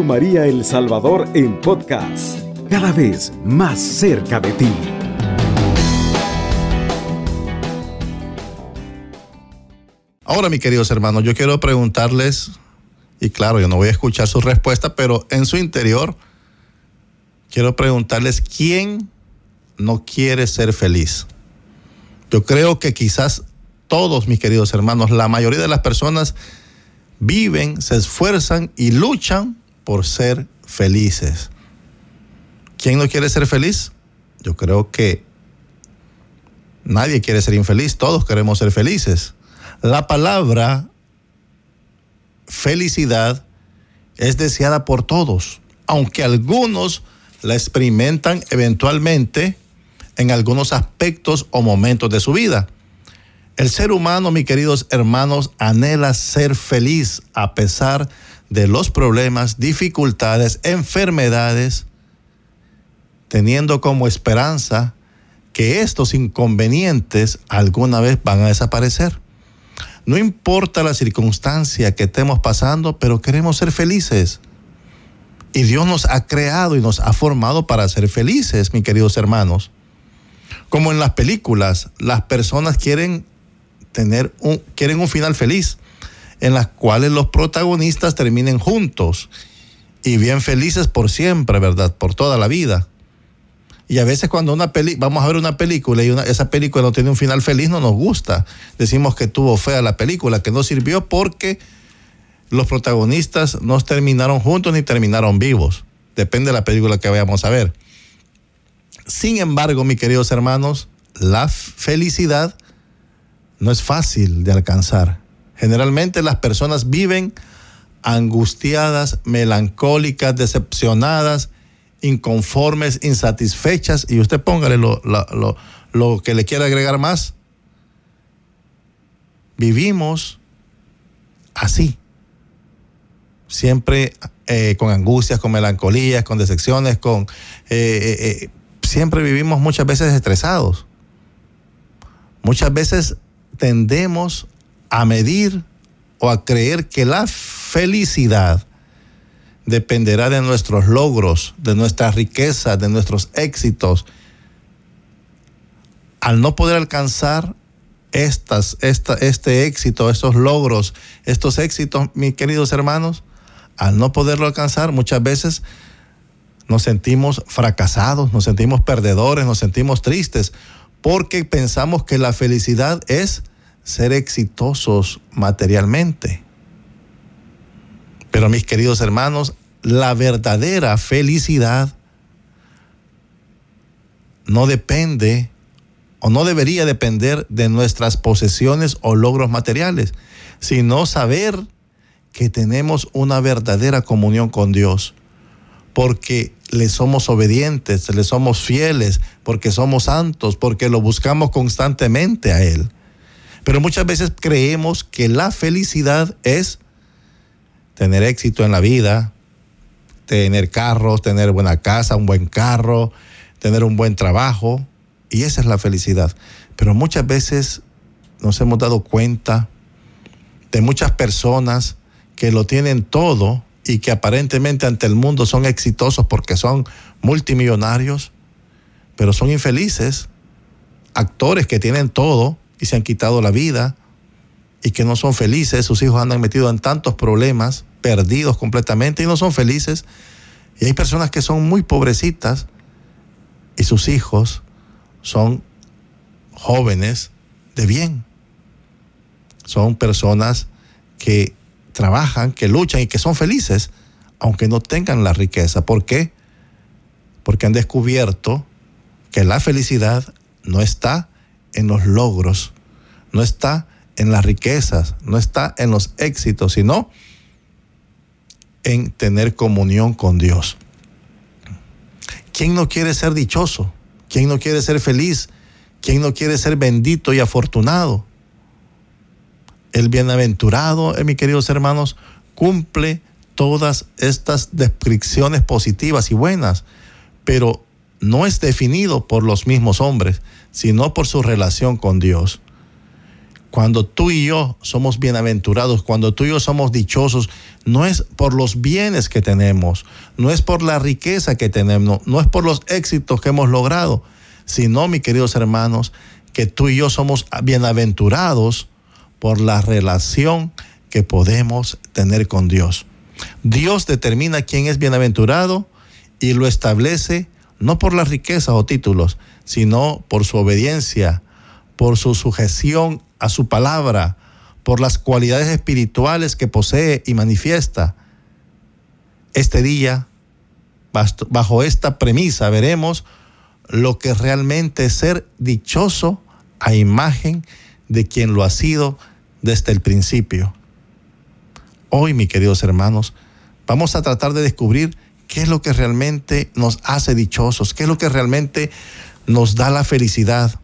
María El Salvador en podcast, cada vez más cerca de ti. Ahora, mis queridos hermanos, yo quiero preguntarles, y claro, yo no voy a escuchar su respuesta, pero en su interior, quiero preguntarles, ¿quién no quiere ser feliz? Yo creo que quizás todos, mis queridos hermanos, la mayoría de las personas viven, se esfuerzan y luchan por ser felices. ¿Quién no quiere ser feliz? Yo creo que nadie quiere ser infeliz, todos queremos ser felices. La palabra felicidad es deseada por todos, aunque algunos la experimentan eventualmente en algunos aspectos o momentos de su vida. El ser humano, mis queridos hermanos, anhela ser feliz a pesar de los problemas, dificultades, enfermedades, teniendo como esperanza que estos inconvenientes alguna vez van a desaparecer. No importa la circunstancia que estemos pasando, pero queremos ser felices. Y Dios nos ha creado y nos ha formado para ser felices, mis queridos hermanos. Como en las películas, las personas quieren tener un, quieren un final feliz, en las cuales los protagonistas terminen juntos y bien felices por siempre, ¿verdad? Por toda la vida. Y a veces cuando una peli vamos a ver una película y esa película no tiene un final feliz, no nos gusta. Decimos que tuvo fea la película, que no sirvió porque los protagonistas no terminaron juntos ni terminaron vivos. Depende de la película que vayamos a ver. Sin embargo, mis queridos hermanos, la felicidad no es fácil de alcanzar. Generalmente las personas viven angustiadas, melancólicas, decepcionadas, inconformes, insatisfechas, y usted póngale lo, lo, que le quiera agregar más. Vivimos así, siempre eh, con angustias, con melancolías, con decepciones, con... Eh, eh, siempre vivimos muchas veces estresados. Muchas veces tendemos a medir o a creer que la felicidad dependerá de nuestros logros, de nuestra riqueza, de nuestros éxitos. Al no poder alcanzar estas, esta, este éxito, estos logros, estos éxitos, mis queridos hermanos, al no poderlo alcanzar, muchas veces nos sentimos fracasados, nos sentimos perdedores, nos sentimos tristes, porque pensamos que la felicidad es ser exitosos materialmente. Pero mis queridos hermanos, la verdadera felicidad no depende o no debería depender de nuestras posesiones o logros materiales, sino saber que tenemos una verdadera comunión con Dios, porque le somos obedientes, le somos fieles, porque somos santos, porque lo buscamos constantemente a Él. Pero muchas veces creemos que la felicidad es tener éxito en la vida, tener carros, tener buena casa, un buen carro, tener un buen trabajo. Y esa es la felicidad. Pero muchas veces nos hemos dado cuenta de muchas personas que lo tienen todo y que aparentemente ante el mundo son exitosos porque son multimillonarios, pero son infelices. Actores que tienen todo, y se han quitado la vida y que no son felices, sus hijos andan metidos en tantos problemas, perdidos completamente y no son felices. Y hay personas que son muy pobrecitas y sus hijos son jóvenes de bien. Son personas que trabajan, que luchan y que son felices, aunque no tengan la riqueza. ¿Por qué? Porque han descubierto que la felicidad no está en los logros, no está en las riquezas, no está en los éxitos, sino en tener comunión con Dios. ¿Quién no quiere ser dichoso? ¿Quién no quiere ser feliz? ¿Quién no quiere ser bendito y afortunado? El bienaventurado, eh, mis queridos hermanos, cumple todas estas descripciones positivas y buenas, pero no es definido por los mismos hombres, sino por su relación con Dios. Cuando tú y yo somos bienaventurados, cuando tú y yo somos dichosos, no es por los bienes que tenemos, no es por la riqueza que tenemos, no es por los éxitos que hemos logrado, sino, mis queridos hermanos, que tú y yo somos bienaventurados por la relación que podemos tener con Dios. Dios determina quién es bienaventurado y lo establece no por la riqueza o títulos, sino por su obediencia, por su sujeción a su palabra, por las cualidades espirituales que posee y manifiesta. Este día, bajo esta premisa, veremos lo que realmente es ser dichoso a imagen de quien lo ha sido desde el principio. Hoy, mis queridos hermanos, vamos a tratar de descubrir qué es lo que realmente nos hace dichosos, qué es lo que realmente nos da la felicidad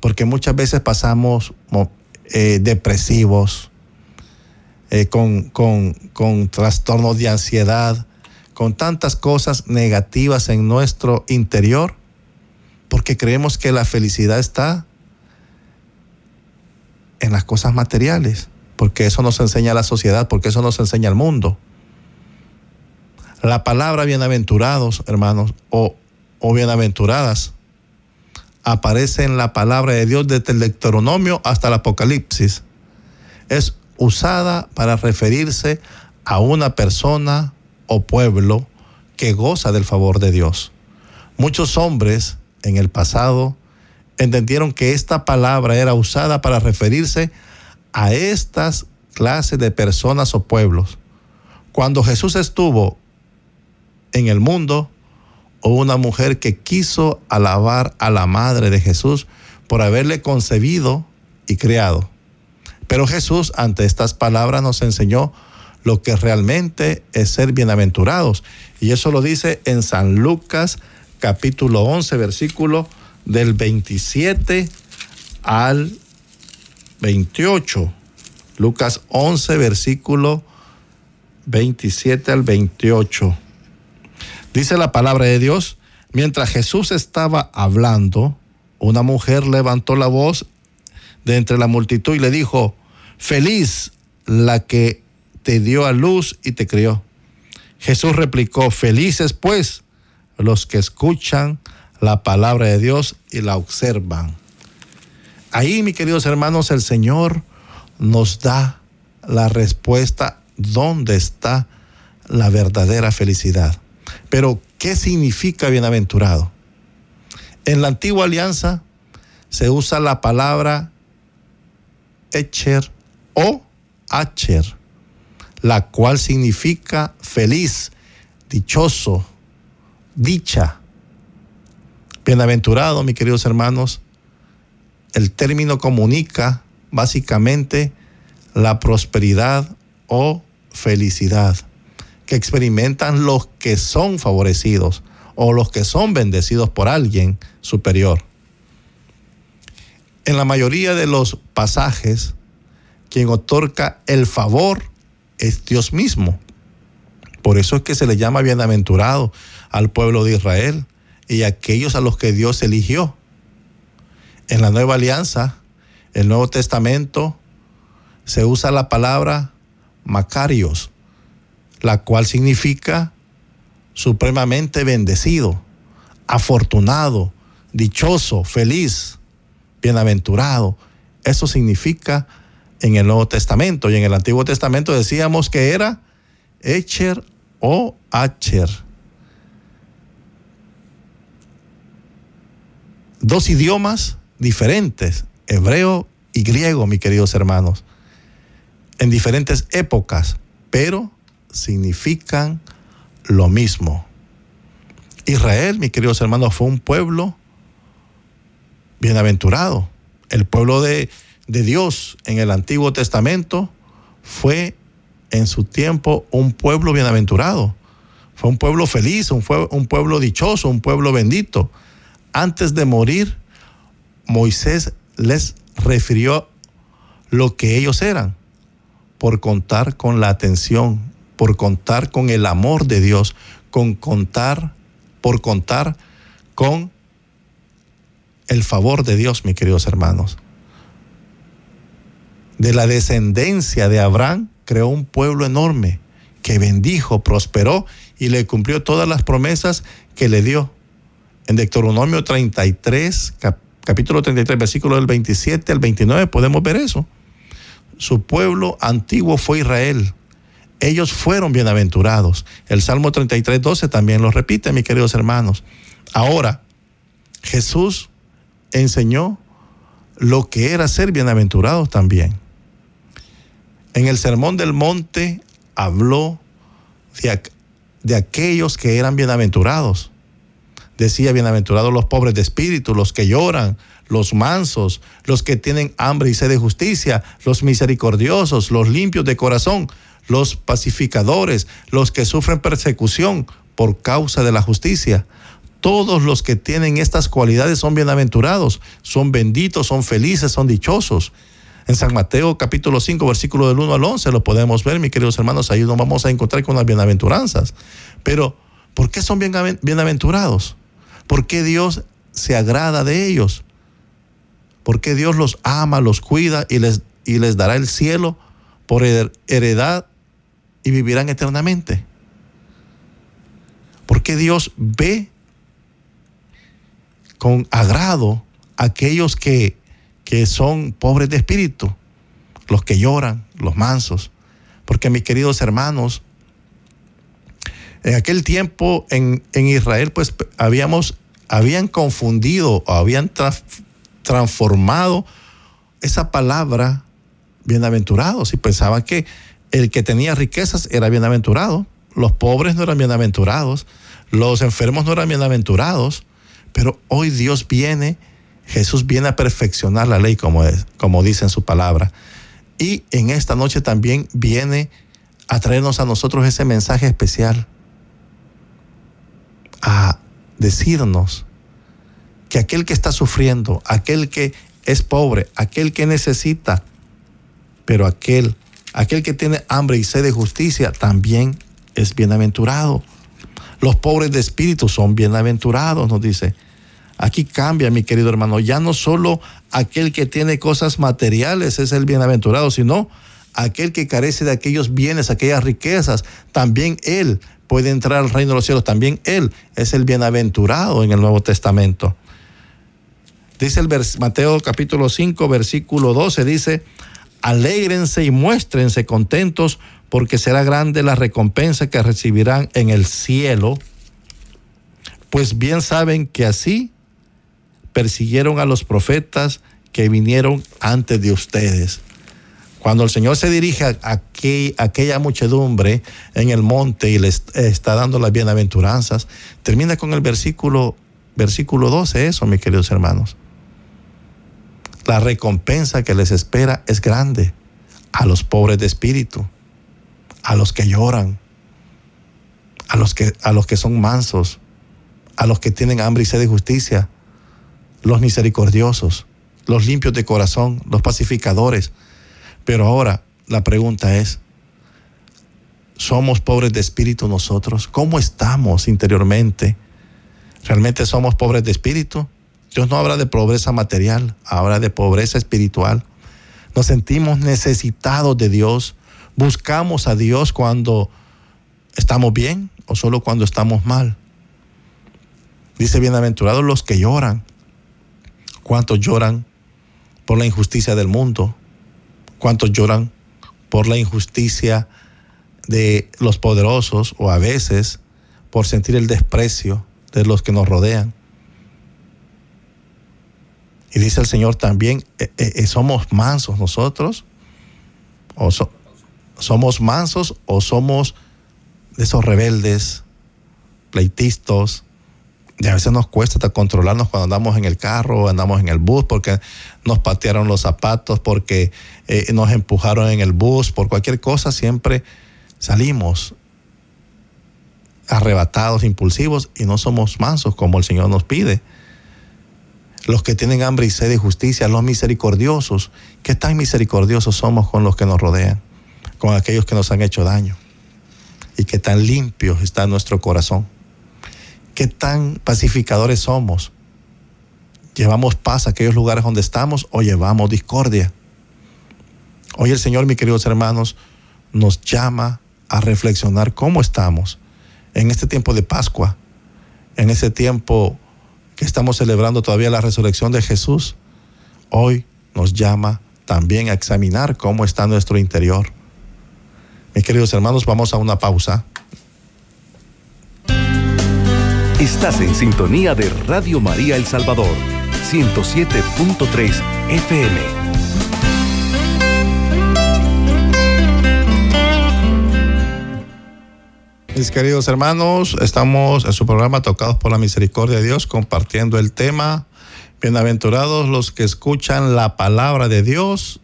porque muchas veces pasamos eh, depresivos, eh, con, con, con trastornos de ansiedad, con tantas cosas negativas en nuestro interior, porque creemos que la felicidad está en las cosas materiales, porque eso nos enseña la sociedad, porque eso nos enseña el mundo. La palabra bienaventurados, hermanos, o, o bienaventuradas, aparece en la palabra de Dios desde el Deuteronomio hasta el Apocalipsis. Es usada para referirse a una persona o pueblo que goza del favor de Dios. Muchos hombres en el pasado entendieron que esta palabra era usada para referirse a estas clases de personas o pueblos. Cuando Jesús estuvo en el mundo, o una mujer que quiso alabar a la madre de Jesús por haberle concebido y creado. Pero Jesús ante estas palabras nos enseñó lo que realmente es ser bienaventurados. Y eso lo dice en San Lucas capítulo 11, versículo del 27 al 28. Lucas 11, versículo 27 al 28. Dice la palabra de Dios, mientras Jesús estaba hablando, una mujer levantó la voz de entre la multitud y le dijo, feliz la que te dio a luz y te crió. Jesús replicó, felices pues los que escuchan la palabra de Dios y la observan. Ahí, mis queridos hermanos, el Señor nos da la respuesta dónde está la verdadera felicidad. Pero, ¿qué significa bienaventurado? En la antigua alianza se usa la palabra Echer o Acher, la cual significa feliz, dichoso, dicha. Bienaventurado, mis queridos hermanos, el término comunica básicamente la prosperidad o felicidad que experimentan los que son favorecidos o los que son bendecidos por alguien superior. En la mayoría de los pasajes, quien otorga el favor es Dios mismo. Por eso es que se le llama bienaventurado al pueblo de Israel y a aquellos a los que Dios eligió. En la nueva alianza, el Nuevo Testamento, se usa la palabra Macarios, la cual significa supremamente bendecido, afortunado, dichoso, feliz, bienaventurado. Eso significa en el Nuevo Testamento y en el Antiguo Testamento decíamos que era Echer o Acher. Dos idiomas diferentes, hebreo y griego, mis queridos hermanos, en diferentes épocas, pero significan lo mismo. Israel, mis queridos hermanos, fue un pueblo bienaventurado. El pueblo de, Dios en el Antiguo Testamento fue en su tiempo un pueblo bienaventurado. Fue un pueblo feliz, un, un pueblo dichoso, un pueblo bendito. Antes de morir, Moisés les refirió lo que ellos eran por contar con la atención por contar con el amor de Dios, con contar, por contar con el favor de Dios, mis queridos hermanos. de la descendencia de Abraham, creó un pueblo enorme que bendijo, prosperó y le cumplió todas las promesas que le dio. En Deuteronomio 33, capítulo 33, versículo del 27 al 29, podemos ver eso. Su pueblo antiguo fue Israel. Ellos fueron bienaventurados. El Salmo 33, 12 también lo repite, mis queridos hermanos. Ahora, Jesús enseñó lo que era ser bienaventurados también. En el Sermón del Monte habló de, de aquellos que eran bienaventurados. Decía, bienaventurados los pobres de espíritu, los que lloran, los mansos, los que tienen hambre y sed de justicia, los misericordiosos, los limpios de corazón, los pacificadores, los que sufren persecución por causa de la justicia. Todos los que tienen estas cualidades son bienaventurados, son benditos, son felices, son dichosos. En San Mateo capítulo 5, versículo del 1 al 11 lo podemos ver, mis queridos hermanos, ahí nos vamos a encontrar con las bienaventuranzas. Pero, ¿por qué son bienaventurados? ¿Por qué Dios se agrada de ellos? ¿Por qué Dios los ama, los cuida y les, y les dará el cielo por heredad y vivirán eternamente? ¿Por qué Dios ve con agrado a aquellos que que son pobres de espíritu, los que lloran, los mansos. Porque mis queridos hermanos, en aquel tiempo en, Israel, pues habíamos, habían confundido o habían transformado esa palabra bienaventurados y pensaban que el que tenía riquezas era bienaventurado, los pobres no eran bienaventurados, los enfermos no eran bienaventurados, pero hoy Dios viene Jesús viene a perfeccionar la ley, como, es, como dice en su palabra. Y en esta noche también viene a traernos a nosotros ese mensaje especial, a decirnos que aquel que está sufriendo, aquel que es pobre, aquel que necesita, pero aquel, aquel que tiene hambre y sed de justicia, también es bienaventurado. Los pobres de espíritu son bienaventurados, nos dice Aquí cambia, mi querido hermano. Ya no solo aquel que tiene cosas materiales es el bienaventurado, sino aquel que carece de aquellos bienes, aquellas riquezas. También él puede entrar al reino de los cielos. También él es el bienaventurado en el Nuevo Testamento. Dice el Mateo capítulo 5, versículo 12, dice, alégrense y muéstrense contentos porque será grande la recompensa que recibirán en el cielo, pues bien saben que así persiguieron a los profetas que vinieron antes de ustedes. Cuando el Señor se dirige a, aquella muchedumbre en el monte y les está dando las bienaventuranzas, termina con el versículo, versículo 12, eso, mis queridos hermanos. La recompensa que les espera es grande a los pobres de espíritu, a los que lloran, a los que, a los que son mansos, a los que tienen hambre y sed de justicia, los misericordiosos, los limpios de corazón, los pacificadores. Pero ahora la pregunta es, ¿somos pobres de espíritu nosotros? ¿Cómo estamos interiormente? ¿Realmente somos pobres de espíritu? Dios no habla de pobreza material, habla de pobreza espiritual. Nos sentimos necesitados de Dios. Buscamos a Dios cuando estamos bien o solo cuando estamos mal. Dice, bienaventurados los que lloran, ¿Cuántos lloran por la injusticia del mundo? ¿Cuántos lloran por la injusticia de los poderosos o a veces por sentir el desprecio de los que nos rodean? Y dice el Señor también, eh, eh, eh, ¿somos mansos nosotros? ¿O somos mansos o somos de esos rebeldes, pleitistas, y a veces nos cuesta hasta controlarnos cuando andamos en el carro, andamos en el bus, porque nos patearon los zapatos, porque nos empujaron en el bus, por cualquier cosa, siempre salimos arrebatados, impulsivos y no somos mansos como el Señor nos pide. Los que tienen hambre y sed de justicia, los misericordiosos, ¿qué tan misericordiosos somos con los que nos rodean, con aquellos que nos han hecho daño? Y qué tan limpio está nuestro corazón qué tan pacificadores somos. ¿Llevamos paz a aquellos lugares donde estamos o llevamos discordia? Hoy el Señor, mis queridos hermanos, nos llama a reflexionar cómo estamos en este tiempo de Pascua, en ese tiempo que estamos celebrando todavía la resurrección de Jesús. Hoy nos llama también a examinar cómo está nuestro interior. Mis queridos hermanos, vamos a una pausa. Estás en sintonía de Radio María El Salvador, 107.3 FM. Mis queridos hermanos, estamos en su programa Tocados por la Misericordia de Dios compartiendo el tema Bienaventurados los que escuchan la palabra de Dios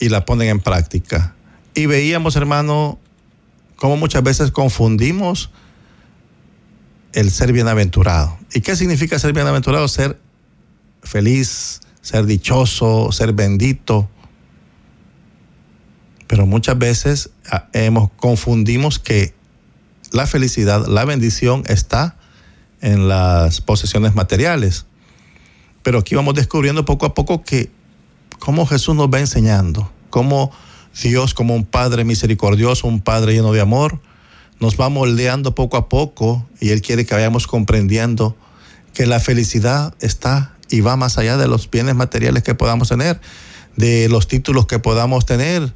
y la ponen en práctica. Y veíamos, hermano, cómo muchas veces confundimos el ser bienaventurado. ¿Y qué significa ser bienaventurado? Ser feliz, ser dichoso, ser bendito. Pero muchas veces ah, hemos confundimos que la felicidad, la bendición está en las posesiones materiales. Pero aquí vamos descubriendo poco a poco que cómo Jesús nos va enseñando, cómo Dios como un Padre misericordioso, un Padre lleno de amor, nos va moldeando poco a poco y Él quiere que vayamos comprendiendo que la felicidad está y va más allá de los bienes materiales que podamos tener, de los títulos que podamos tener,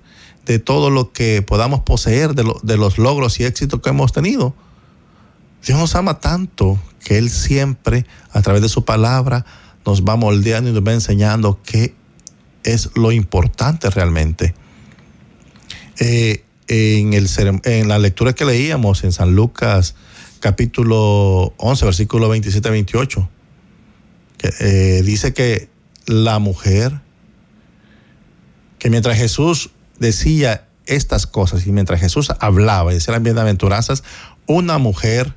de todo lo que podamos poseer, de, los logros y éxitos que hemos tenido. Dios nos ama tanto que Él siempre, a través de su palabra, nos va moldeando y nos va enseñando qué es lo importante realmente. Eh, en, el, en la lectura que leíamos en San Lucas capítulo 11, versículo 27-28, que, eh, dice que la mujer, que mientras Jesús decía estas cosas y mientras Jesús hablaba y decía las bienaventuranzas, una mujer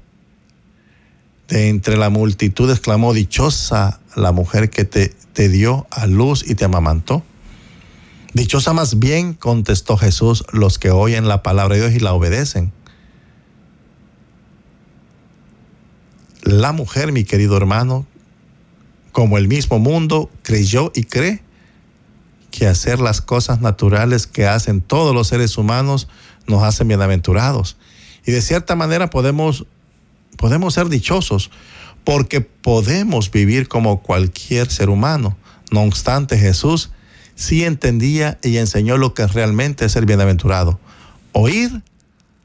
de entre la multitud exclamó, dichosa la mujer que te, te dio a luz y te amamantó. Dichosa más bien, contestó Jesús, los que oyen la palabra de Dios y la obedecen. La mujer, mi querido hermano, como el mismo mundo, creyó y cree que hacer las cosas naturales que hacen todos los seres humanos nos hacen bienaventurados. Y de cierta manera podemos, podemos ser dichosos porque podemos vivir como cualquier ser humano. No obstante, Jesús sí entendía y enseñó lo que realmente es ser bienaventurado. Oír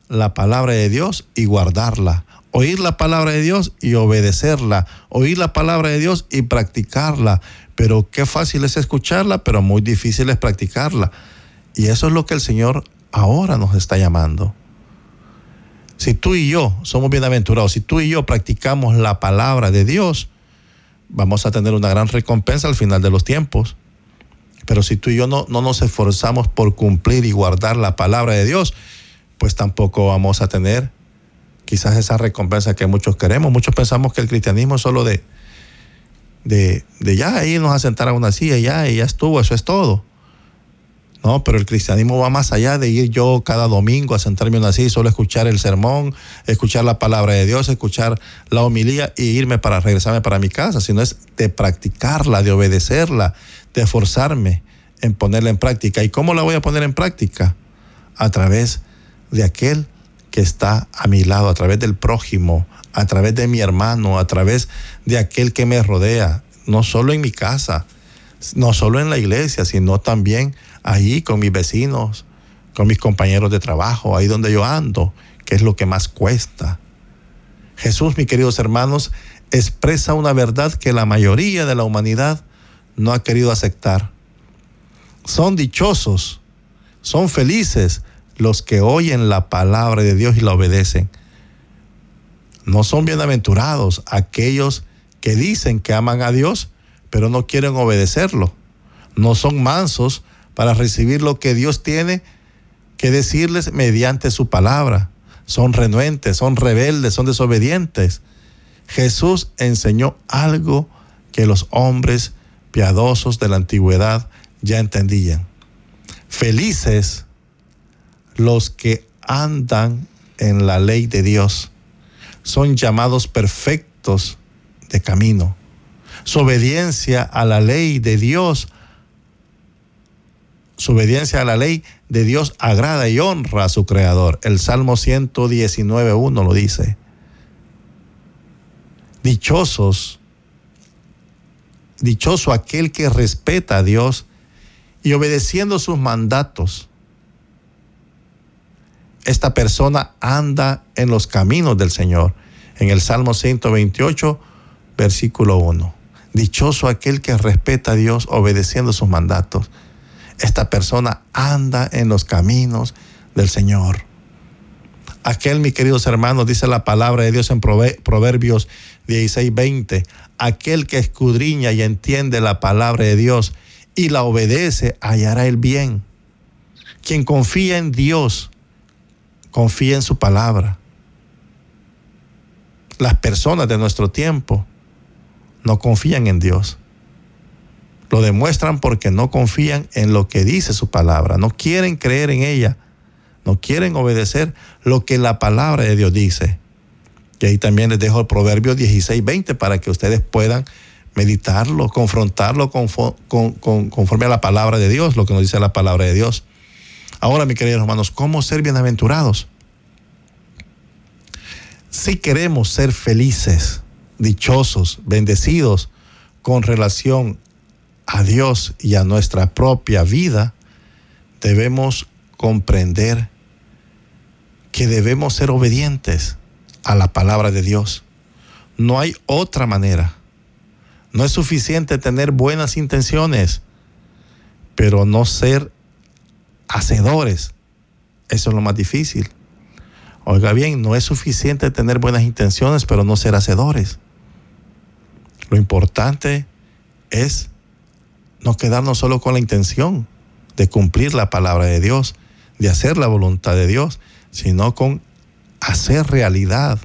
la palabra de Dios y guardarla. Oír la palabra de Dios y obedecerla. Oír la palabra de Dios y practicarla. Pero qué fácil es escucharla, pero muy difícil es practicarla. Y eso es lo que el Señor ahora nos está llamando. Si tú y yo somos bienaventurados, si tú y yo practicamos la palabra de Dios, vamos a tener una gran recompensa al final de los tiempos. Pero si tú y yo no, no nos esforzamos por cumplir y guardar la palabra de Dios, pues tampoco vamos a tener quizás esa recompensa que muchos queremos. Muchos pensamos que el cristianismo es solo de, de, de ya irnos a sentar a una silla, ya, y ya estuvo, eso es todo. No, pero el cristianismo va más allá de ir yo cada domingo a sentarme en una silla solo escuchar el sermón, escuchar la palabra de Dios, escuchar la homilía y irme para regresarme para mi casa, sino es de practicarla, de obedecerla, de esforzarme en ponerla en práctica. ¿Y cómo la voy a poner en práctica? A través de aquel que está a mi lado, a través del prójimo, a través de mi hermano, a través de aquel que me rodea, no solo en mi casa, no solo en la iglesia, sino también ahí con mis vecinos, con mis compañeros de trabajo, ahí donde yo ando, que es lo que más cuesta. Jesús, mis queridos hermanos, expresa una verdad que la mayoría de la humanidad no ha querido aceptar. Son dichosos, son felices los que oyen la palabra de Dios y la obedecen. No son bienaventurados aquellos que dicen que aman a Dios, pero no quieren obedecerlo. No son mansos para recibir lo que Dios tiene que decirles mediante su palabra. Son renuentes, son rebeldes, son desobedientes. Jesús enseñó algo que los hombres piadosos de la antigüedad ya entendían. Felices los que andan en la ley de Dios son llamados perfectos de camino. Su obediencia a la ley de Dios Su obediencia a la ley de Dios agrada y honra a su creador. El Salmo 119.1 lo dice. Dichosos, dichoso aquel que respeta a Dios y obedeciendo sus mandatos. Esta persona anda en los caminos del Señor. En el Salmo 128, versículo 1. Dichoso aquel que respeta a Dios obedeciendo sus mandatos. Esta persona anda en los caminos del Señor. Aquel, mis queridos hermanos, dice la palabra de Dios en Proverbios 16, 20. Aquel que escudriña y entiende la palabra de Dios y la obedece, hallará el bien. Quien confía en Dios, confía en su palabra. Las personas de nuestro tiempo no confían en Dios. Lo demuestran porque no confían en lo que dice su palabra, no quieren creer en ella, no quieren obedecer lo que la palabra de Dios dice. Y ahí también les dejo el proverbio 16, 20 para que ustedes puedan meditarlo, confrontarlo conforme a la palabra de Dios, lo que nos dice la palabra de Dios. Ahora, mis queridos hermanos, ¿cómo ser bienaventurados? Si queremos ser felices, dichosos, bendecidos con relación a Dios y a nuestra propia vida, debemos comprender que debemos ser obedientes a la palabra de Dios. No hay otra manera. No es suficiente tener buenas intenciones, pero no ser hacedores. Eso es lo más difícil. Oiga bien, no es suficiente tener buenas intenciones, pero no ser hacedores. Lo importante es no quedarnos solo con la intención de cumplir la palabra de Dios, de hacer la voluntad de Dios, sino con hacer realidad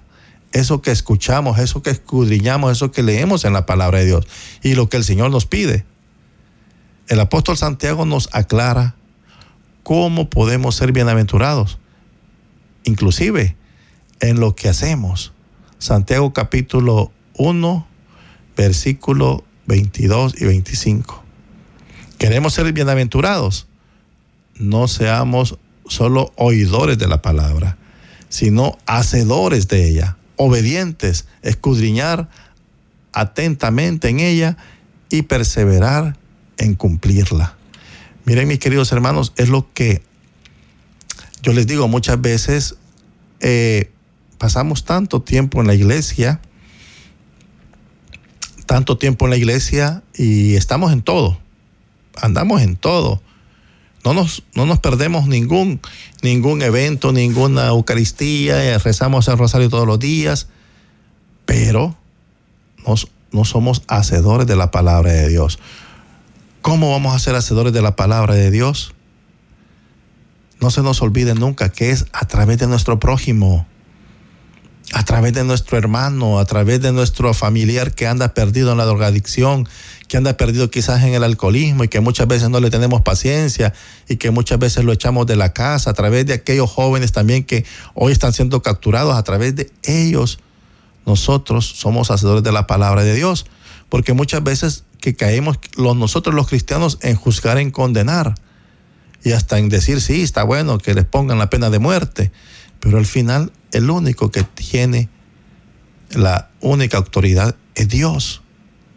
eso que escuchamos, eso que escudriñamos, eso que leemos en la palabra de Dios y lo que el Señor nos pide. El apóstol Santiago nos aclara cómo podemos ser bienaventurados, inclusive en lo que hacemos. Santiago capítulo 1, versículo 22 y 25. Queremos ser bienaventurados. No seamos solo oidores de la palabra, sino hacedores de ella, obedientes, escudriñar atentamente en ella y perseverar en cumplirla. Miren mis queridos hermanos, es lo que yo les digo muchas veces, eh, pasamos tanto tiempo en la iglesia, tanto tiempo en la iglesia y estamos en todo andamos en todo. No nos, no nos perdemos ningún, ningún evento, ninguna Eucaristía, eh, rezamos el rosario todos los días, pero no somos hacedores de la palabra de Dios. ¿Cómo vamos a ser hacedores de la palabra de Dios? No se nos olvide nunca que es a través de nuestro prójimo, a través de nuestro hermano, a través de nuestro familiar que anda perdido en la drogadicción, que anda perdido quizás en el alcoholismo y que muchas veces no le tenemos paciencia y que muchas veces lo echamos de la casa, a través de aquellos jóvenes también que hoy están siendo capturados, a través de ellos nosotros somos hacedores de la palabra de Dios, porque muchas veces que caemos los, nosotros los cristianos en juzgar, en condenar y hasta en decir, sí, está bueno que les pongan la pena de muerte, pero al final el único que tiene la única autoridad es Dios.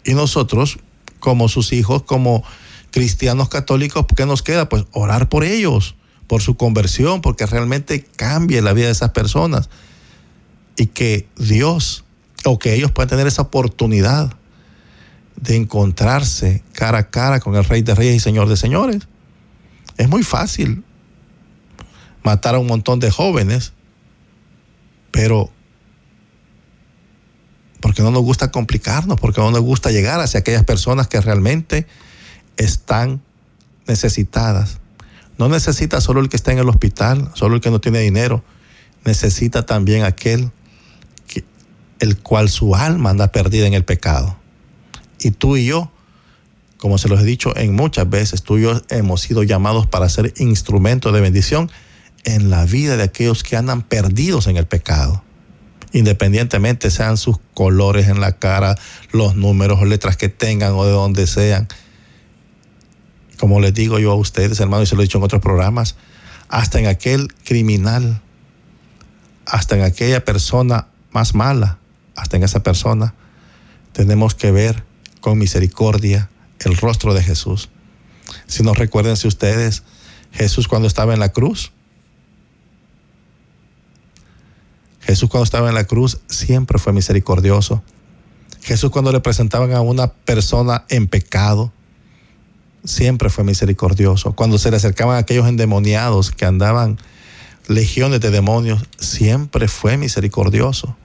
Y nosotros como sus hijos, como cristianos católicos, ¿qué nos queda? Pues orar por ellos, por su conversión, porque realmente cambie la vida de esas personas y que Dios o que ellos puedan tener esa oportunidad de encontrarse cara a cara con el Rey de Reyes y Señor de Señores. Es muy fácil matar a un montón de jóvenes, pero porque no nos gusta complicarnos, porque no nos gusta llegar hacia aquellas personas que realmente están necesitadas. No necesita solo el que está en el hospital, solo el que no tiene dinero, necesita también aquel que, el cual su alma anda perdida en el pecado. Y tú y yo, como se los he dicho en muchas veces, tú y yo hemos sido llamados para ser instrumentos de bendición en la vida de aquellos que andan perdidos en el pecado independientemente sean sus colores en la cara, los números o letras que tengan o de donde sean. como les digo yo a ustedes, hermanos, y se lo he dicho en otros programas, hasta en aquel criminal, hasta en aquella persona más mala, hasta en esa persona, tenemos que ver con misericordia el rostro de Jesús. Si no recuérdense ustedes, Jesús cuando estaba en la cruz, Jesús cuando estaba en la cruz siempre fue misericordioso. Jesús cuando le presentaban a una persona en pecado, siempre fue misericordioso. Cuando se le acercaban a aquellos endemoniados que andaban legiones de demonios, siempre fue misericordioso.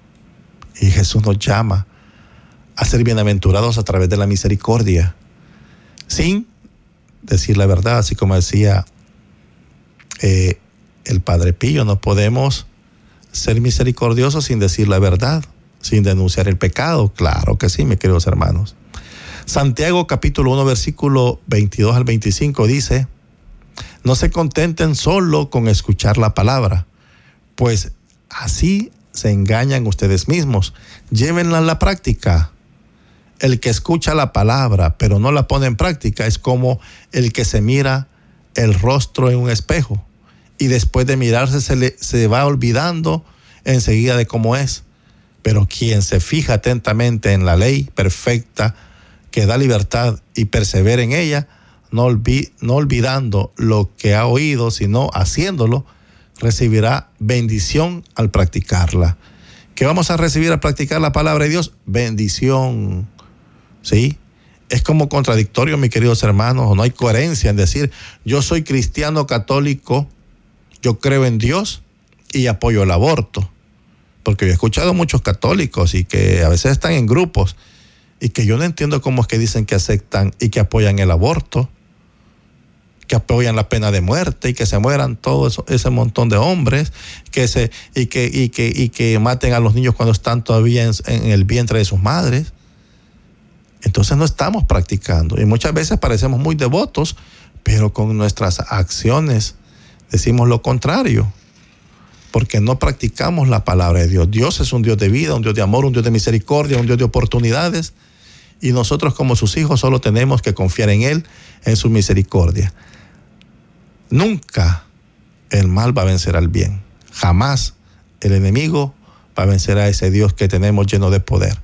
Y Jesús nos llama a ser bienaventurados a través de la misericordia, sin decir la verdad, así como decía eh, el Padre Pío, no podemos ser misericordiosos sin decir la verdad, sin denunciar el pecado. Claro que sí, mis queridos hermanos. Santiago capítulo 1 versículo 22 al 25 dice, no se contenten solo con escuchar la palabra, pues así se engañan ustedes mismos. Llévenla a la práctica. El que escucha la palabra pero no la pone en práctica es como el que se mira el rostro en un espejo y después de mirarse se, le, se va olvidando enseguida de cómo es. Pero quien se fija atentamente en la ley perfecta que da libertad y persevera en ella, no, no olvidando lo que ha oído, sino haciéndolo, recibirá bendición al practicarla. ¿Qué vamos a recibir al practicar la palabra de Dios? Bendición. ¿Sí? Es como contradictorio, mis queridos hermanos, no hay coherencia en decir, yo soy cristiano católico, yo creo en Dios y apoyo el aborto. Porque yo he escuchado muchos católicos y que a veces están en grupos y que yo no entiendo cómo es que dicen que aceptan y que apoyan el aborto, que apoyan la pena de muerte y que se mueran todo ese montón de hombres que se, y, que, y, que, y que maten a los niños cuando están todavía en el vientre de sus madres. Entonces no estamos practicando y muchas veces parecemos muy devotos, pero con nuestras acciones decimos lo contrario, porque no practicamos la palabra de Dios. Dios es un Dios de vida, un Dios de amor, un Dios de misericordia, un Dios de oportunidades, y nosotros como sus hijos solo tenemos que confiar en Él, en su misericordia. Nunca el mal va a vencer al bien, jamás el enemigo va a vencer a ese Dios que tenemos lleno de poder.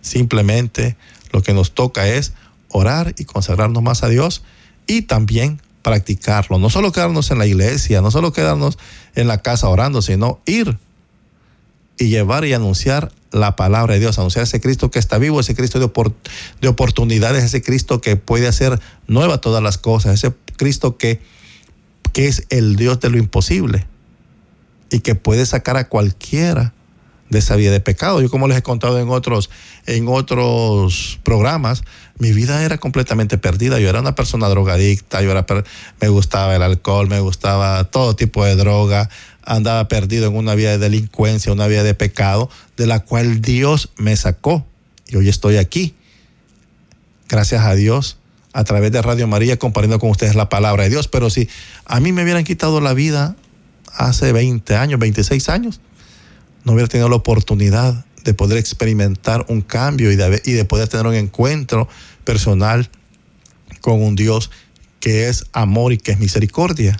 Simplemente lo que nos toca es orar y consagrarnos más a Dios y también practicarlo. No solo quedarnos en la iglesia, no solo quedarnos en la casa orando, sino ir y llevar y anunciar la palabra de Dios, anunciar ese Cristo que está vivo, ese Cristo de, de oportunidades, ese Cristo que puede hacer nueva todas las cosas, ese Cristo que, que es el Dios de lo imposible y que puede sacar a cualquiera de esa vida de pecado. Yo como les he contado en otros, en otros programas, mi vida era completamente perdida. Yo era una persona drogadicta, yo era me gustaba el alcohol, me gustaba todo tipo de droga, andaba perdido en una vida de delincuencia, una vida de pecado, de la cual Dios me sacó. Y hoy estoy aquí. Gracias a Dios, a través de Radio María, compartiendo con ustedes la palabra de Dios. Pero si a mí me hubieran quitado la vida hace 20 años, 26 años, no hubiera tenido la oportunidad de poder experimentar un cambio y de, y de poder tener un encuentro personal con un Dios que es amor y que es misericordia.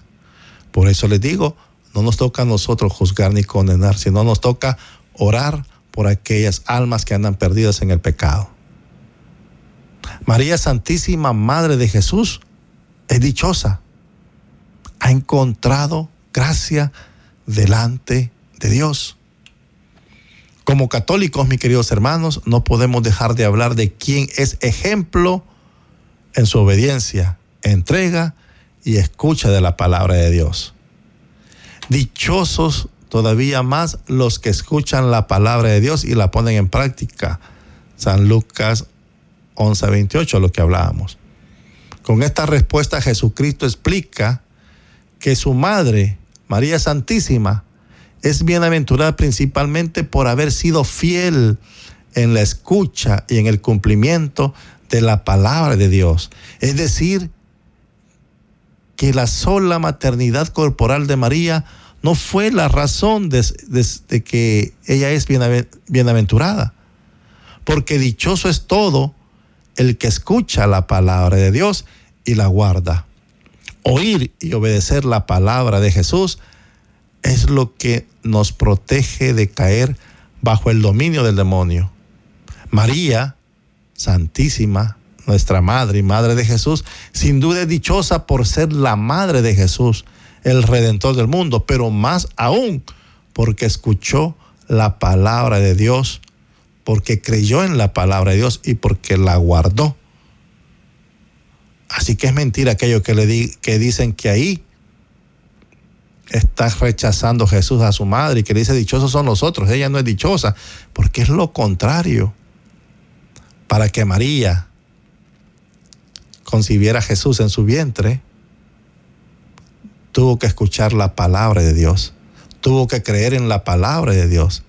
Por eso les digo, no nos toca a nosotros juzgar ni condenar, sino nos toca orar por aquellas almas que andan perdidas en el pecado. María Santísima, Madre de Jesús, es dichosa. Ha encontrado gracia delante de Dios. Como católicos, mis queridos hermanos, no podemos dejar de hablar de quién es ejemplo en su obediencia, entrega y escucha de la palabra de Dios. Dichosos todavía más los que escuchan la palabra de Dios y la ponen en práctica. San Lucas 11:28, lo que hablábamos. Con esta respuesta Jesucristo explica que su madre, María Santísima, es bienaventurada principalmente por haber sido fiel en la escucha y en el cumplimiento de la palabra de Dios. Es decir, que la sola maternidad corporal de María no fue la razón de, que ella es bienaventurada, porque dichoso es todo el que escucha la palabra de Dios y la guarda. Oír y obedecer la palabra de Jesús es lo que nos protege de caer bajo el dominio del demonio. María, Santísima, nuestra madre y madre de Jesús, sin duda es dichosa por ser la madre de Jesús, el redentor del mundo, pero más aún porque escuchó la palabra de Dios, porque creyó en la palabra de Dios y porque la guardó. Así que es mentira aquello que, le di, que dicen que ahí está rechazando Jesús a su madre y que dice dichosos son los otros. Ella no es dichosa, porque es lo contrario. Para que María concibiera a Jesús en su vientre, tuvo que escuchar la palabra de Dios, tuvo que creer en la palabra de Dios.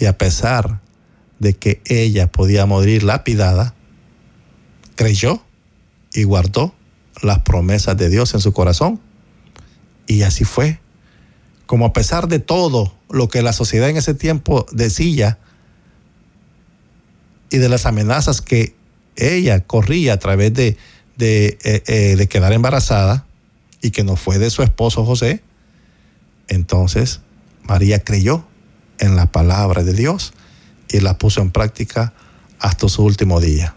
Y a pesar de que ella podía morir lapidada, creyó y guardó las promesas de Dios en su corazón. Y así fue. Como a pesar de todo lo que la sociedad en ese tiempo decía y de las amenazas que ella corría a través de, de, eh, eh, de quedar embarazada y que no fue de su esposo José, entonces María creyó en la palabra de Dios y la puso en práctica hasta su último día.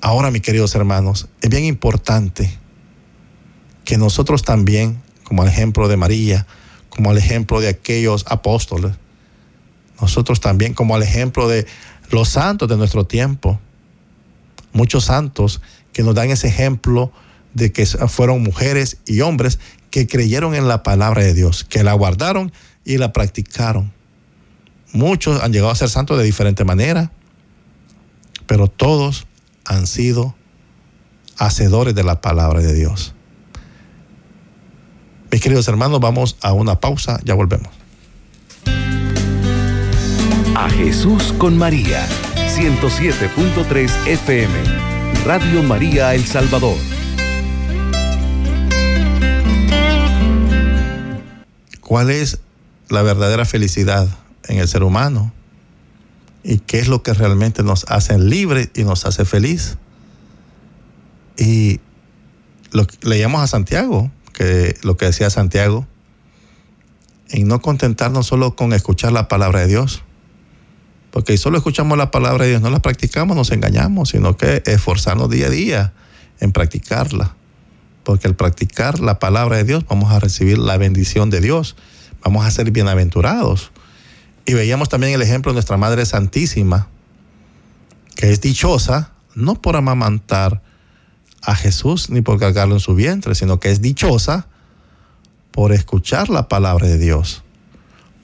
Ahora, mis queridos hermanos, es bien importante que nosotros también, como el ejemplo de María, como el ejemplo de aquellos apóstoles, nosotros también, como el ejemplo de los santos de nuestro tiempo, muchos santos que nos dan ese ejemplo de que fueron mujeres y hombres que creyeron en la palabra de Dios, que la guardaron y la practicaron. Muchos han llegado a ser santos de diferente manera, pero todos han sido hacedores de la palabra de Dios. Mis queridos hermanos, vamos a una pausa, ya volvemos. A Jesús con María, 107.3 FM, Radio María El Salvador. ¿Cuál es la verdadera felicidad en el ser humano? ¿Y qué es lo que realmente nos hace libre y nos hace feliz? Y lo, leíamos a Santiago, lo que decía Santiago, en no contentarnos solo con escuchar la palabra de Dios, porque si solo escuchamos la palabra de Dios, no la practicamos, nos engañamos, sino que esforzarnos día a día en practicarla. Porque al practicar la palabra de Dios vamos a recibir la bendición de Dios, vamos a ser bienaventurados. Y veíamos también el ejemplo de nuestra Madre Santísima, que es dichosa no por amamantar, a Jesús ni por cargarlo en su vientre, sino que es dichosa por escuchar la palabra de Dios,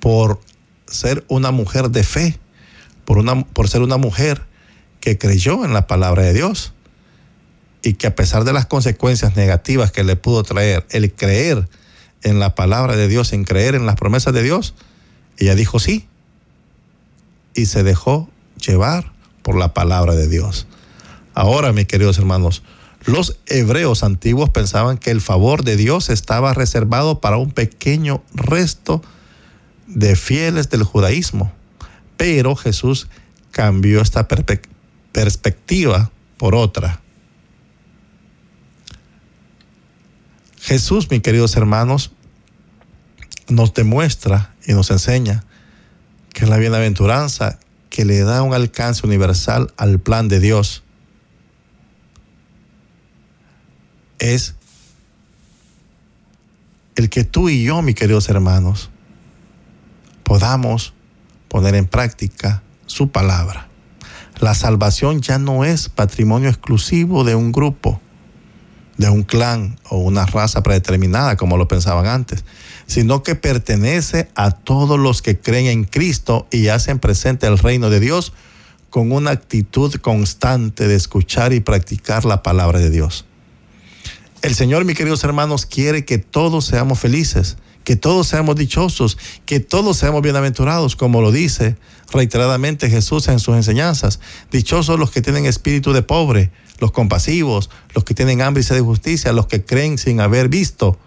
por ser una mujer de fe, por, una, por ser una mujer que creyó en la palabra de Dios y que a pesar de las consecuencias negativas que le pudo traer el creer en la palabra de Dios, en creer en las promesas de Dios, ella dijo sí y se dejó llevar por la palabra de Dios. Ahora, mis queridos hermanos, los hebreos antiguos pensaban que el favor de Dios estaba reservado para un pequeño resto de fieles del judaísmo. Pero Jesús cambió esta perspectiva por otra. Jesús, mis queridos hermanos, nos demuestra y nos enseña que la bienaventuranza que le da un alcance universal al plan de Dios es el que tú y yo, mis queridos hermanos, podamos poner en práctica su palabra. La salvación ya no es patrimonio exclusivo de un grupo, de un clan o una raza predeterminada, como lo pensaban antes, sino que pertenece a todos los que creen en Cristo y hacen presente el reino de Dios con una actitud constante de escuchar y practicar la palabra de Dios. El Señor, mis queridos hermanos, quiere que todos seamos felices, que todos seamos dichosos, que todos seamos bienaventurados, como lo dice reiteradamente Jesús en sus enseñanzas. Dichosos los que tienen espíritu de pobre, los compasivos, los que tienen hambre y sed de justicia, los que creen sin haber visto.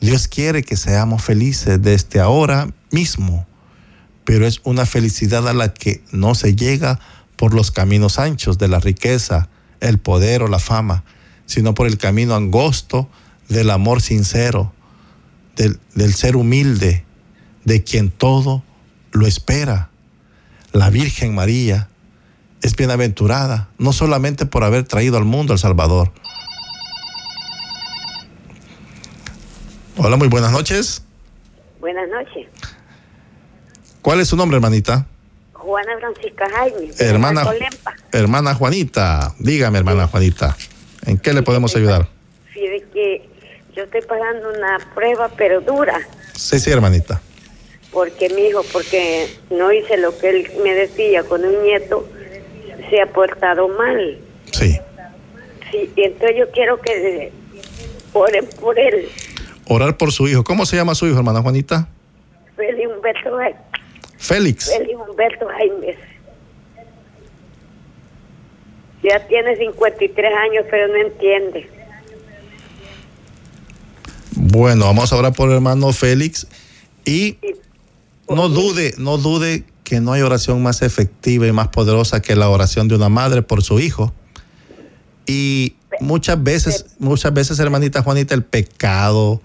Dios quiere que seamos felices desde ahora mismo, pero es una felicidad a la que no se llega por los caminos anchos de la riqueza, el poder o la fama, sino por el camino angosto del amor sincero, del, del ser humilde, de quien todo lo espera. La Virgen María es bienaventurada, no solamente por haber traído al mundo al Salvador. Hola, muy buenas noches. Buenas noches. ¿Cuál es su nombre, hermanita? Juana Francisca Jaime. Hermana, hermana Juanita, dígame, hermana Juanita, ¿en qué le podemos ayudar? Fíjate que yo estoy pagando una prueba, pero dura, Sí, sí, hermanita. porque mi hijo, porque no hice lo que él me decía con un nieto, se ha portado mal. Sí. Sí, y entonces yo quiero que oren por él. Orar por su hijo. ¿Cómo se llama su hijo, hermana Juanita? Félix Humberto, Félix. Félix Humberto Jaime. Ya tiene 53 años, pero no entiende. Bueno, vamos a orar por el hermano Félix y Y no dude, no dude que no hay oración más efectiva y más poderosa que la oración de una madre por su hijo. Y muchas veces, muchas veces, hermanita Juanita, el pecado,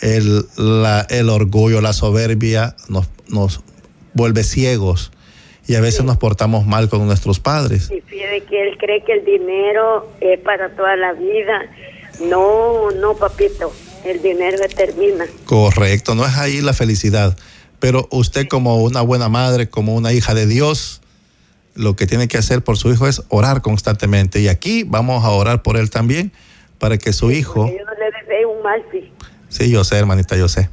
el, la- el orgullo, la soberbia nos, nos vuelve ciegos y a veces nos portamos mal con nuestros padres. Y fíjate que él cree que el dinero es para toda la vida. No, no, papito. El dinero se termina. Correcto, no es ahí la felicidad. Pero usted como una buena madre, como una hija de Dios, lo que tiene que hacer por su hijo es orar constantemente. Y aquí vamos a orar por él también, para que su hijo, yo no le deseo un mal, sí. sí, yo sé, hermanita, yo sé.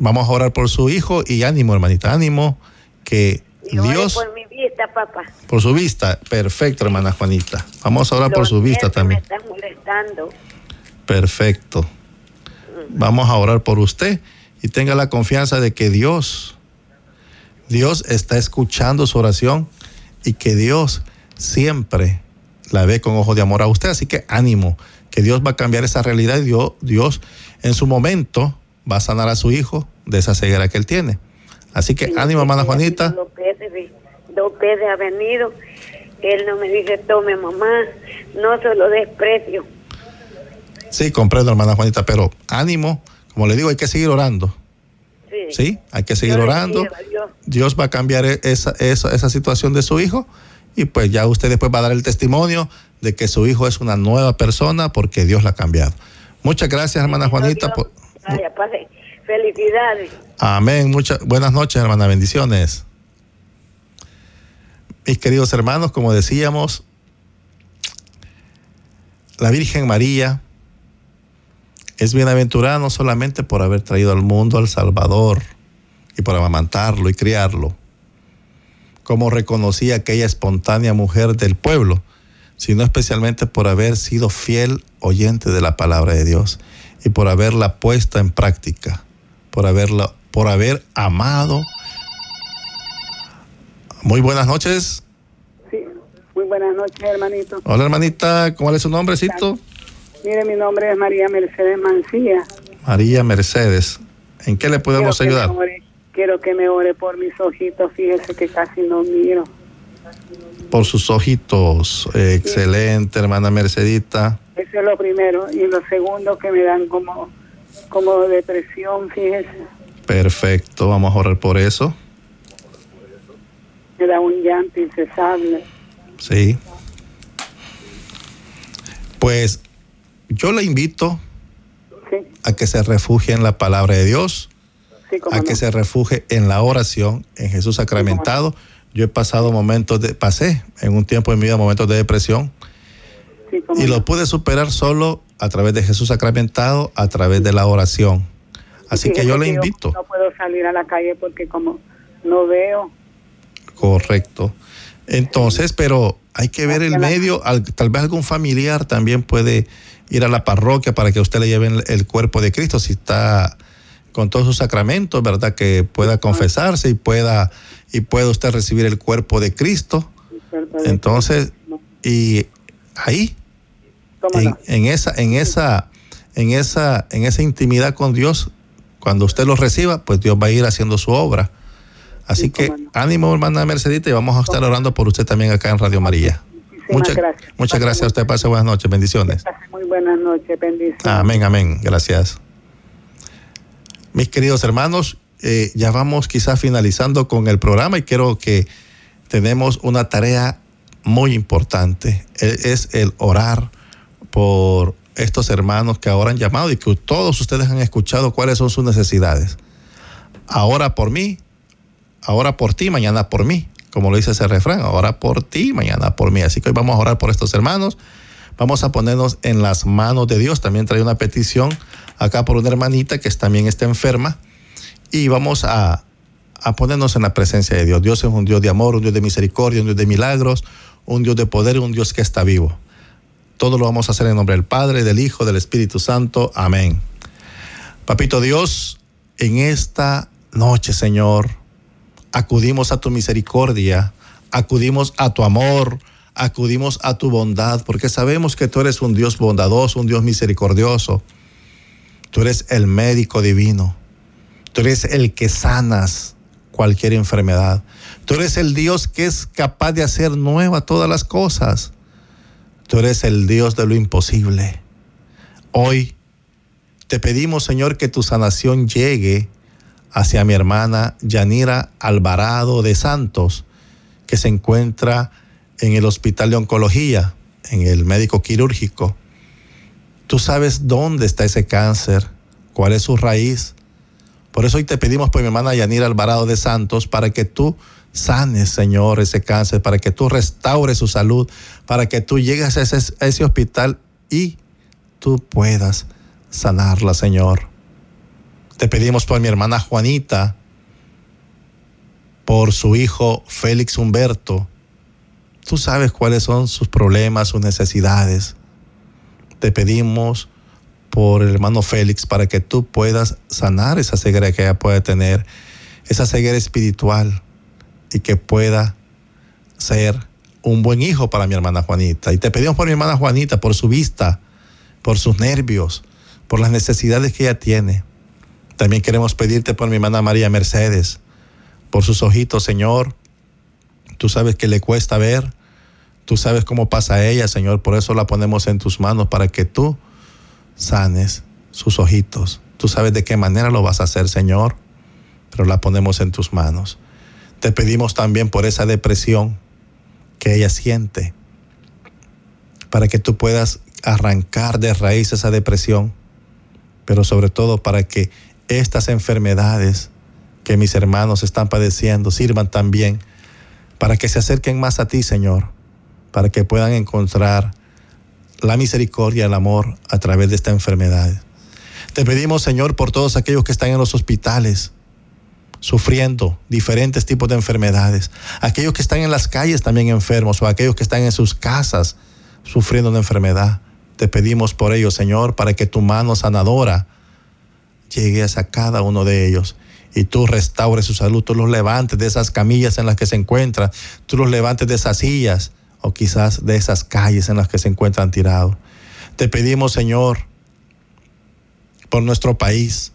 Vamos a orar por su hijo y ánimo, hermanita, ánimo, que Y Dios, por mi vista, papá. por su vista, perfecto, hermana Juanita. Vamos a orar por su vista también. Me están molestando. Perfecto. Vamos a orar por usted y tenga la confianza de que Dios, Dios está escuchando su oración y que Dios siempre la ve con ojos de amor a usted. Así que ánimo, que Dios va a cambiar esa realidad y Dios, Dios en su momento va a sanar a su hijo de esa ceguera que él tiene. Así que Sí, ánimo, hermana Juanita. Dos veces, ha venido. Él no me dice, tome mamá, no se lo desprecio. Sí, comprendo, hermana Juanita, pero ánimo, como le digo, hay que seguir orando. Sí, Sí, hay que seguir Yo orando. Dios. Va a cambiar e- esa, esa, esa situación de su hijo y pues ya usted después va a dar el testimonio de que su hijo es una nueva persona porque Dios la ha cambiado. Muchas gracias, hermana Juanita. Por- vaya, pase. Felicidades. Amén. Muchas buenas noches, hermana. Bendiciones. Mis queridos hermanos, como decíamos, la Virgen María es bienaventurada no solamente por haber traído al mundo al Salvador y por amamantarlo y criarlo, como reconocía aquella espontánea mujer del pueblo, sino especialmente por haber sido fiel oyente de la palabra de Dios y por haberla puesta en práctica, por haberla, por haber amado. Muy buenas noches. Sí, muy buenas noches, hermanito. Hola hermanita, ¿cuál es su nombrecito? Mire, mi nombre es María Mercedes Mancía. María Mercedes. ¿En qué le podemos Quiero ayudar? quiero que me ore por mis ojitos, fíjese que casi no miro. Por sus ojitos. Excelente, hermana Mercedita. Eso es lo primero. Y lo segundo, que me dan como, como depresión, fíjese. Perfecto, vamos a orar por eso. Me da un llanto incesable. Sí. Pues yo le invito Sí, a que se refugie en la palabra de Dios, sí, a que se refugie en la oración, en Jesús sacramentado. Yo he pasado momentos de, pasé en un tiempo en mi vida momentos de depresión y no. lo pude superar solo a través de Jesús sacramentado, a través de la oración. Así que yo le invito. No puedo salir a la calle porque como no veo. Correcto. Entonces, pero hay que ver el medio, al- tal vez algún familiar también puede ir a la parroquia para que usted le lleven el, cuerpo de Cristo si está con todos sus sacramentos, ¿verdad? Que pueda confesarse y pueda y pueda usted recibir el cuerpo de Cristo. Entonces, y ahí en esa en esa en esa en esa intimidad con Dios, cuando usted lo reciba, pues Dios va a ir haciendo su obra. Así Sí, que no. ánimo, hermana Mercedita, y vamos a estar orando por usted también acá en Radio María. Muchísimas Muchas gracias. muchas gracias a usted. Pase buenas noches. Bendiciones. Pase Muy buenas noches, bendiciones. Amén, amén. Gracias. Mis queridos hermanos, eh, ya vamos quizás finalizando con el programa y quiero que tenemos una tarea muy importante. E- Es el orar por estos hermanos que ahora han llamado y que todos ustedes han escuchado cuáles son sus necesidades. Ahora por mí, ahora por ti, mañana por mí. Como lo dice ese refrán, ahora por ti, mañana por mí. Así que hoy vamos a orar por estos hermanos. Vamos a ponernos en las manos de Dios. También trae una petición acá por una hermanita que también está enferma. Y vamos a, a ponernos en la presencia de Dios. Dios es un Dios de amor, un Dios de misericordia, un Dios de milagros, un Dios de poder, un Dios que está vivo. Todo lo vamos a hacer en nombre del Padre, del Hijo, del Espíritu Santo. Amén. Papito Dios, en esta noche, Señor, acudimos a tu misericordia, acudimos a tu amor, acudimos a tu bondad, porque sabemos que tú eres un Dios bondadoso, un Dios misericordioso. Tú eres el médico divino. Tú eres el que sanas cualquier enfermedad. Tú eres el Dios que es capaz de hacer nueva todas las cosas. Tú eres el Dios de lo imposible. Hoy te pedimos, Señor, que tu sanación llegue hacia mi hermana Yanira Alvarado de Santos, que se encuentra en el Hospital de Oncología, en el médico quirúrgico. Tú sabes dónde está ese cáncer, cuál es su raíz. Por eso hoy te pedimos por mi hermana Yanira Alvarado de Santos para que tú sanes, Señor, ese cáncer, para que tú restaures su salud, para que tú llegues a ese, a ese hospital y tú puedas sanarla, Señor. Te pedimos por mi hermana Juanita, por su hijo Félix Humberto. Tú sabes cuáles son sus problemas, sus necesidades. Te pedimos por el hermano Félix para que tú puedas sanar esa ceguera que ella puede tener, esa ceguera espiritual y que pueda ser un buen hijo para mi hermana Juanita. Y te pedimos por mi hermana Juanita, por su vista, por sus nervios, por las necesidades que ella tiene. También queremos pedirte por mi hermana María Mercedes, por sus ojitos, Señor. Tú sabes que le cuesta ver, tú sabes cómo pasa a ella, Señor. Por eso la ponemos en tus manos para que tú sanes sus ojitos. Tú sabes de qué manera lo vas a hacer, Señor, pero la ponemos en tus manos. Te pedimos también por esa depresión que ella siente, para que tú puedas arrancar de raíz esa depresión, pero sobre todo para que estas enfermedades que mis hermanos están padeciendo sirvan también para que se acerquen más a ti, Señor, para que puedan encontrar la misericordia, el amor a través de esta enfermedad. Te pedimos, Señor, por todos aquellos que están en los hospitales, sufriendo diferentes tipos de enfermedades, aquellos que están en las calles también enfermos o aquellos que están en sus casas sufriendo una enfermedad. Te pedimos por ellos, Señor, para que tu mano sanadora llegue hacia cada uno de ellos y tú restaures su salud, tú los levantes de esas camillas en las que se encuentran, tú los levantes de esas sillas o quizás de esas calles en las que se encuentran tirados. Te pedimos, Señor, por nuestro país,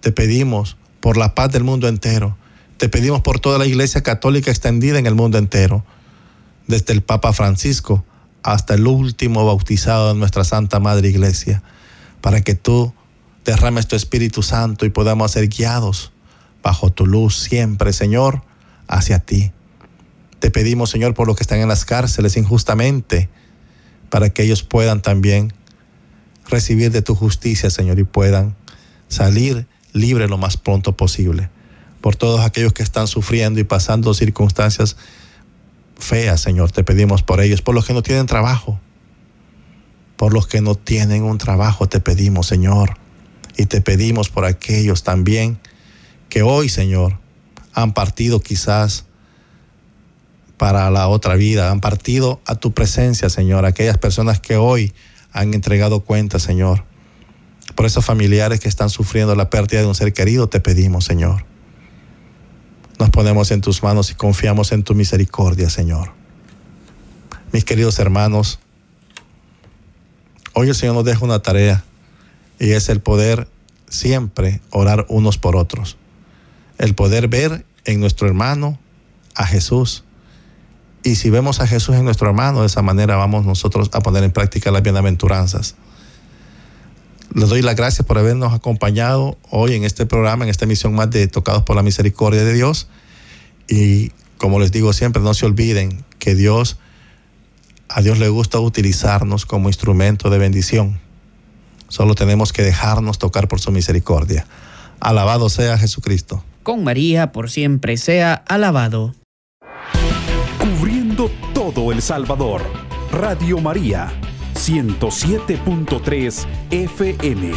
te pedimos por la paz del mundo entero, te pedimos por toda la iglesia católica extendida en el mundo entero, desde el Papa Francisco hasta el último bautizado de nuestra Santa Madre Iglesia, para que tú derrames tu Espíritu Santo y podamos ser guiados bajo tu luz siempre, Señor, hacia ti. Te pedimos, Señor, por los que están en las cárceles injustamente, para que ellos puedan también recibir de tu justicia, Señor, y puedan salir libres lo más pronto posible. Por todos aquellos que están sufriendo y pasando circunstancias feas, Señor, te pedimos por ellos, por los que no tienen trabajo, por los que no tienen un trabajo, te pedimos, Señor, y te pedimos por aquellos también que hoy, Señor, han partido quizás para la otra vida, han partido a tu presencia, Señor, aquellas personas que hoy han entregado cuenta, Señor. Por esos familiares que están sufriendo la pérdida de un ser querido, te pedimos, Señor. Nos ponemos en tus manos y confiamos en tu misericordia, Señor. Mis queridos hermanos, hoy el Señor nos deja una tarea y es el poder siempre orar unos por otros. El poder ver en nuestro hermano a Jesús. Y si vemos a Jesús en nuestro hermano, de esa manera vamos nosotros a poner en práctica las bienaventuranzas. Les doy las gracias por habernos acompañado hoy en este programa, en esta emisión más de Tocados por la Misericordia de Dios. Y como les digo siempre, no se olviden que Dios, a Dios le gusta utilizarnos como instrumento de bendición. Solo tenemos que dejarnos tocar por su misericordia. Alabado sea Jesucristo. Con María por siempre sea alabado. Cubriendo todo El Salvador. Radio María, 107.3 FM.